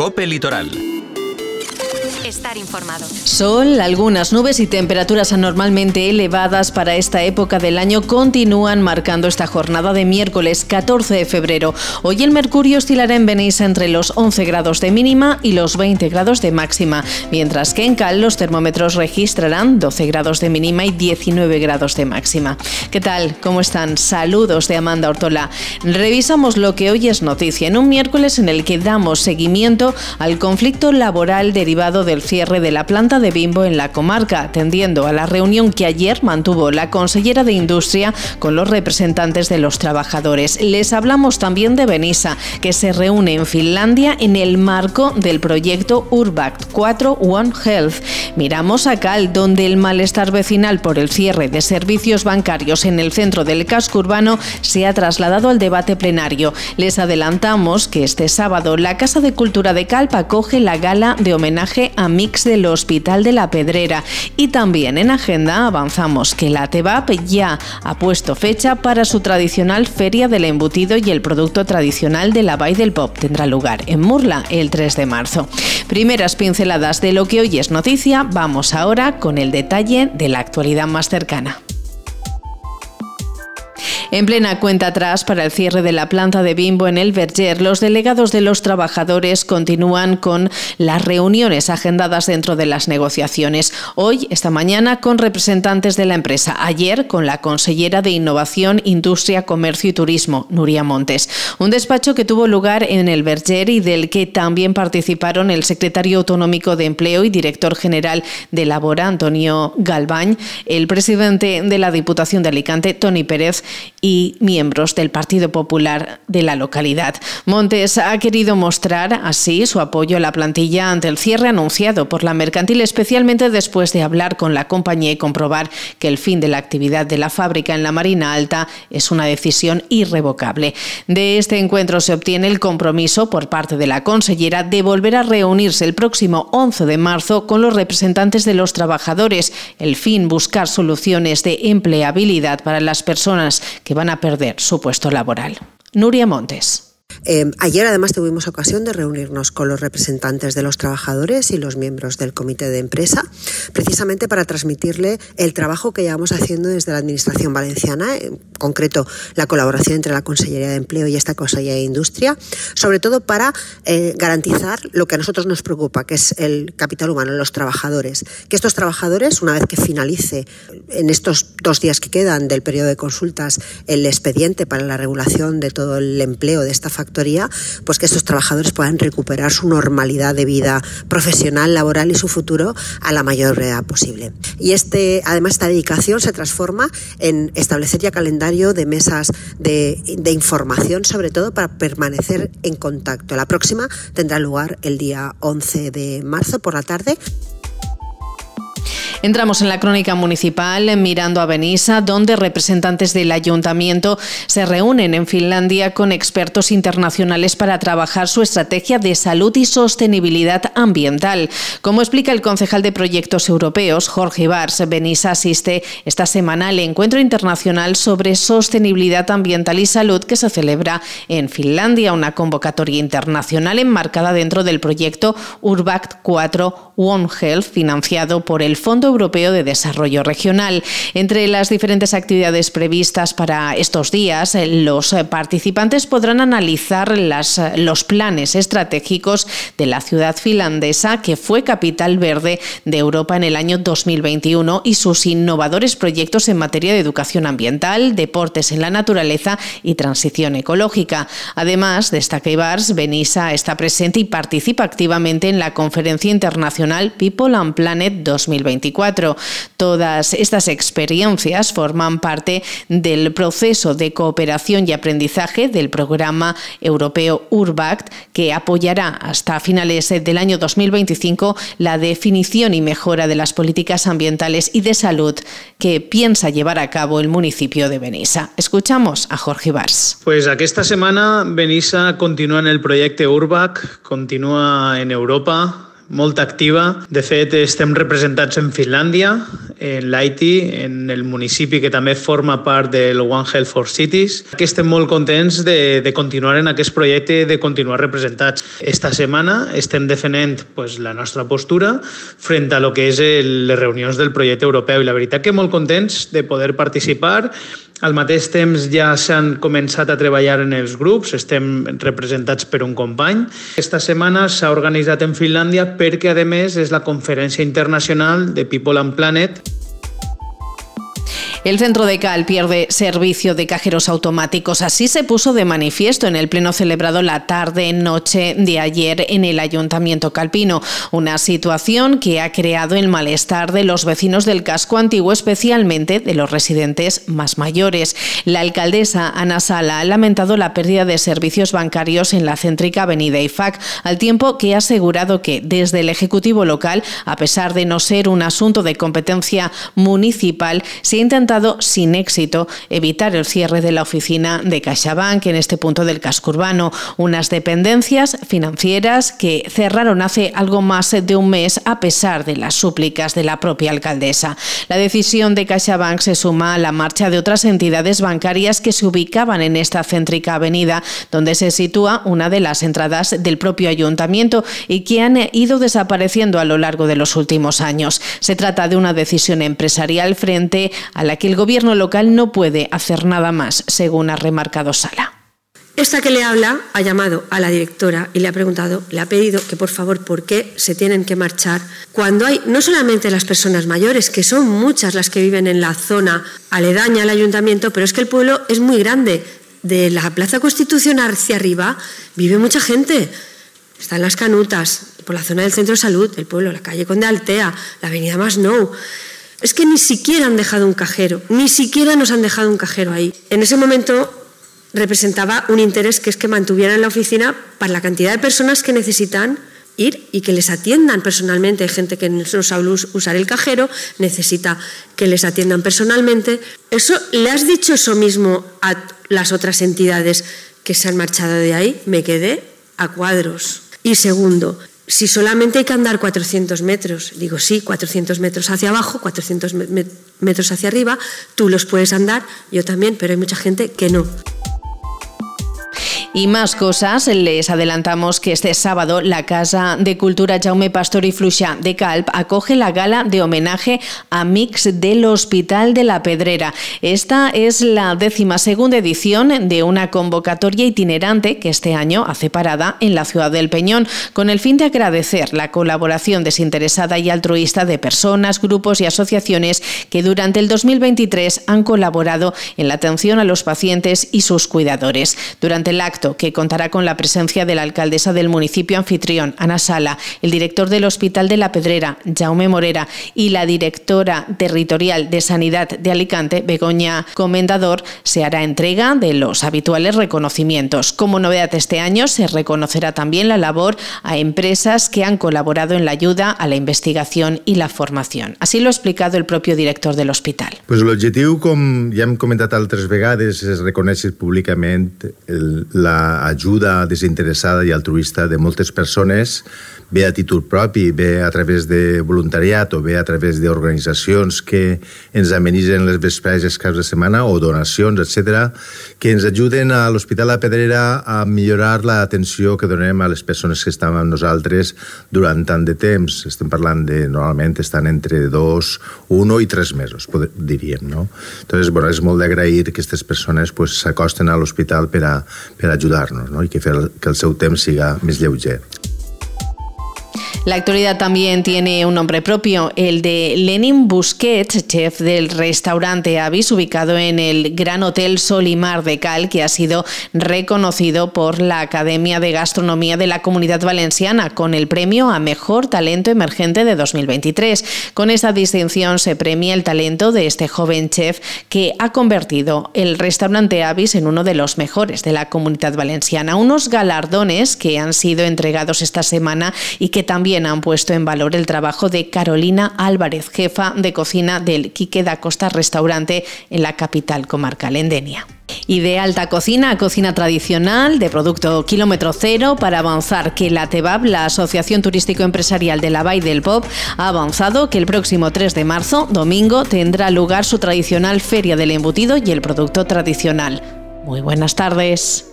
Cope Litoral estar informado. Sol, algunas nubes y temperaturas anormalmente elevadas para esta época del año continúan marcando esta jornada de miércoles 14 de febrero. Hoy el mercurio oscilará en Benissa entre los 11 grados de mínima y los 20 grados de máxima, mientras que en Cal los termómetros registrarán 12 grados de mínima y 19 grados de máxima. ¿Qué tal? ¿Cómo están? Saludos de Amanda Ortola. Revisamos lo que hoy es noticia en un miércoles en el que damos seguimiento al conflicto laboral derivado del cierre de la planta de Bimbo en la comarca, atendiendo a la reunión que ayer mantuvo la consellera de Industria con los representantes de los trabajadores. Les hablamos también de Benissa, que se reúne en Finlandia en el marco del proyecto Urbact 4 One Health. Miramos a Cal, donde el malestar vecinal por el cierre de servicios bancarios en el centro del casco urbano se ha trasladado al debate plenario. Les adelantamos que este sábado la Casa de Cultura de Calpa acoge la gala de homenaje mix del Hospital de la Pedrera. Y también en agenda avanzamos que la TEBAP ya ha puesto fecha para su tradicional Feria del Embutido y el producto tradicional de la Bay del Pop. Tendrá lugar en Murla el 3 de marzo. Primeras pinceladas de lo que hoy es noticia, vamos ahora con el detalle de la actualidad más cercana. En plena cuenta atrás para el cierre de la planta de Bimbo en el Berger, los delegados de los trabajadores continúan con las reuniones agendadas dentro de las negociaciones. Hoy, esta mañana, con representantes de la empresa. Ayer, con la consellera de Innovación, Industria, Comercio y Turismo, Nuria Montes. Un despacho que tuvo lugar en el Berger y del que también participaron el secretario autonómico de Empleo y director general de Labora, Antonio Galbañ, el presidente de la Diputación de Alicante, Tony Pérez, y miembros del Partido Popular de la localidad. Montes ha querido mostrar así su apoyo a la plantilla ante el cierre anunciado por la mercantil, especialmente después de hablar con la compañía y comprobar que el fin de la actividad de la fábrica en la Marina Alta es una decisión irrevocable. De este encuentro se obtiene el compromiso por parte de la consellera de volver a reunirse el próximo 11 de marzo con los representantes de los trabajadores. El fin, buscar soluciones de empleabilidad para las personas que que van a perder su puesto laboral. Nuria Montes. Eh, ayer además tuvimos ocasión de reunirnos con los representantes de los trabajadores y los miembros del comité de empresa, precisamente para transmitirle el trabajo que llevamos haciendo desde la Administración Valenciana, en concreto la colaboración entre la Consellería de Empleo y esta Consellería de Industria, sobre todo para eh, garantizar lo que a nosotros nos preocupa, que es el capital humano, los trabajadores. Que estos trabajadores, una vez que finalice en estos dos días que quedan del periodo de consultas el expediente para la regulación de todo el empleo de esta factoría, pues que estos trabajadores puedan recuperar su normalidad de vida profesional, laboral y su futuro a la mayor brevedad posible. Y este, además, esta dedicación se transforma en establecer ya calendario de mesas de, de información, sobre todo para permanecer en contacto. La próxima tendrá lugar el día 11 de marzo por la tarde. Entramos en la crónica municipal mirando a Benissa, donde representantes del ayuntamiento se reúnen en Finlandia con expertos internacionales para trabajar su estrategia de salud y sostenibilidad ambiental. Como explica el concejal de proyectos europeos, Jorge Bars, Benissa asiste esta semana al encuentro internacional sobre sostenibilidad ambiental y salud que se celebra en Finlandia, una convocatoria internacional enmarcada dentro del proyecto Urbact 4 One Health, financiado por el Fondo Europeo de Desarrollo Regional. Entre las diferentes actividades previstas para estos días, eh, los participantes podrán analizar las, eh, los planes estratégicos de la ciudad finlandesa, que fue capital verde de Europa en el año 2021, y sus innovadores proyectos en materia de educación ambiental, deportes en la naturaleza y transición ecológica. Además, destaca Ibars, Benissa está presente y participa activamente en la conferencia internacional People and Planet 2024 Todas estas experiencias forman parte del proceso de cooperación y aprendizaje del programa europeo URBACT, que apoyará hasta finales del año 2025 la definición y mejora de las políticas ambientales y de salud que piensa llevar a cabo el municipio de Benissa. Escuchamos a Jorge Bars. Pues esta semana Benissa continúa en el proyecto URBAC, continúa en Europa, molt activa. De fet, estem representats en Finlàndia, en l'Haiti, en el municipi que també forma part del One Health for Cities, que estem molt contents de, de continuar en aquest projecte, de continuar representats. Esta setmana estem defendent pues, la nostra postura frente a lo que és el, les reunions del projecte europeu i la veritat que molt contents de poder participar al mateix temps ja s'han començat a treballar en els grups, estem representats per un company. Aquesta setmana s'ha organitzat en Finlàndia perquè, a més, és la conferència internacional de People and Planet El centro de Cal pierde servicio de cajeros automáticos. Así se puso de manifiesto en el pleno celebrado la tarde-noche de ayer en el Ayuntamiento Calpino. Una situación que ha creado el malestar de los vecinos del casco antiguo, especialmente de los residentes más mayores. La alcaldesa Ana Sala ha lamentado la pérdida de servicios bancarios en la céntrica avenida IFAC, al tiempo que ha asegurado que desde el Ejecutivo local, a pesar de no ser un asunto de competencia municipal, se ha intentado sin éxito evitar el cierre de la oficina de CaixaBank en este punto del casco urbano, unas dependencias financieras que cerraron hace algo más de un mes a pesar de las súplicas de la propia alcaldesa. La decisión de CaixaBank se suma a la marcha de otras entidades bancarias que se ubicaban en esta céntrica avenida donde se sitúa una de las entradas del propio ayuntamiento y que han ido desapareciendo a lo largo de los últimos años. Se trata de una decisión empresarial frente a la que el gobierno local no puede hacer nada más, según ha remarcado Sala. Esta que le habla ha llamado a la directora y le ha preguntado, le ha pedido que por favor, ¿por qué se tienen que marchar cuando hay no solamente las personas mayores, que son muchas las que viven en la zona aledaña al ayuntamiento, pero es que el pueblo es muy grande. De la Plaza Constitucional hacia arriba vive mucha gente. Están las canutas, por la zona del centro de salud, el pueblo, la calle Conde Altea, la avenida Masnou. Es que ni siquiera han dejado un cajero, ni siquiera nos han dejado un cajero ahí. En ese momento representaba un interés que es que mantuvieran la oficina para la cantidad de personas que necesitan ir y que les atiendan personalmente. Hay gente que no sabe usar el cajero, necesita que les atiendan personalmente. Eso, ¿Le has dicho eso mismo a las otras entidades que se han marchado de ahí? Me quedé a cuadros. Y segundo, si solamente hay que andar 400 metros, digo sí, 400 metros hacia abajo, 400 metros hacia arriba, tú los puedes andar, yo también, pero hay mucha gente que no. Y más cosas, les adelantamos que este sábado la Casa de Cultura Jaume Pastor y Fluxa de Calp acoge la gala de homenaje a Mix del Hospital de la Pedrera. Esta es la décima segunda edición de una convocatoria itinerante que este año hace parada en la ciudad del Peñón, con el fin de agradecer la colaboración desinteresada y altruista de personas, grupos y asociaciones que durante el 2023 han colaborado en la atención a los pacientes y sus cuidadores. Durante el acto que contará con la presencia de la alcaldesa del municipio anfitrión, Ana Sala, el director del Hospital de la Pedrera, Jaume Morera, y la directora territorial de Sanidad de Alicante, Begoña Comendador, se hará entrega de los habituales reconocimientos. Como novedad este año, se reconocerá también la labor a empresas que han colaborado en la ayuda a la investigación y la formación. Así lo ha explicado el propio director del hospital. Pues l'objectiu, com ja hem comentat altres vegades, és reconèixer públicament el, la l'ajuda desinteressada i altruista de moltes persones, bé a títol propi, bé a través de voluntariat o bé a través d'organitzacions que ens amenitzen les vespreses caps de setmana o donacions, etc, que ens ajuden a l'Hospital La Pedrera a millorar l'atenció que donem a les persones que estan amb nosaltres durant tant de temps. Estem parlant de, normalment, estan entre dos, un i tres mesos, diríem, no? Entonces, bueno, és molt d'agrair que aquestes persones s'acosten pues, a l'hospital per a, per a ayudarnos ¿no? y que, que el seu temps siga més lleuger. La actualidad también tiene un nombre propio, el de Lenin Busquets, chef del restaurante Avis, ubicado en el Gran Hotel Solimar de Cal, que ha sido reconocido por la Academia de Gastronomía de la Comunidad Valenciana con el premio a Mejor Talento Emergente de 2023. Con esta distinción se premia el talento de este joven chef que ha convertido el restaurante Avis en uno de los mejores de la Comunidad Valenciana. Unos galardones que han sido entregados esta semana y que también también han puesto en valor el trabajo de Carolina Álvarez, jefa de cocina del Quique da Costa Restaurante en la capital comarcal endenia y de alta cocina a cocina tradicional, de producto kilómetro cero, para avanzar que la TEBAB, la Asociación Turístico Empresarial de la Bay del Pop, ha avanzado que el próximo 3 de marzo, domingo, tendrá lugar su tradicional Feria del Embutido y el Producto Tradicional. Muy buenas tardes.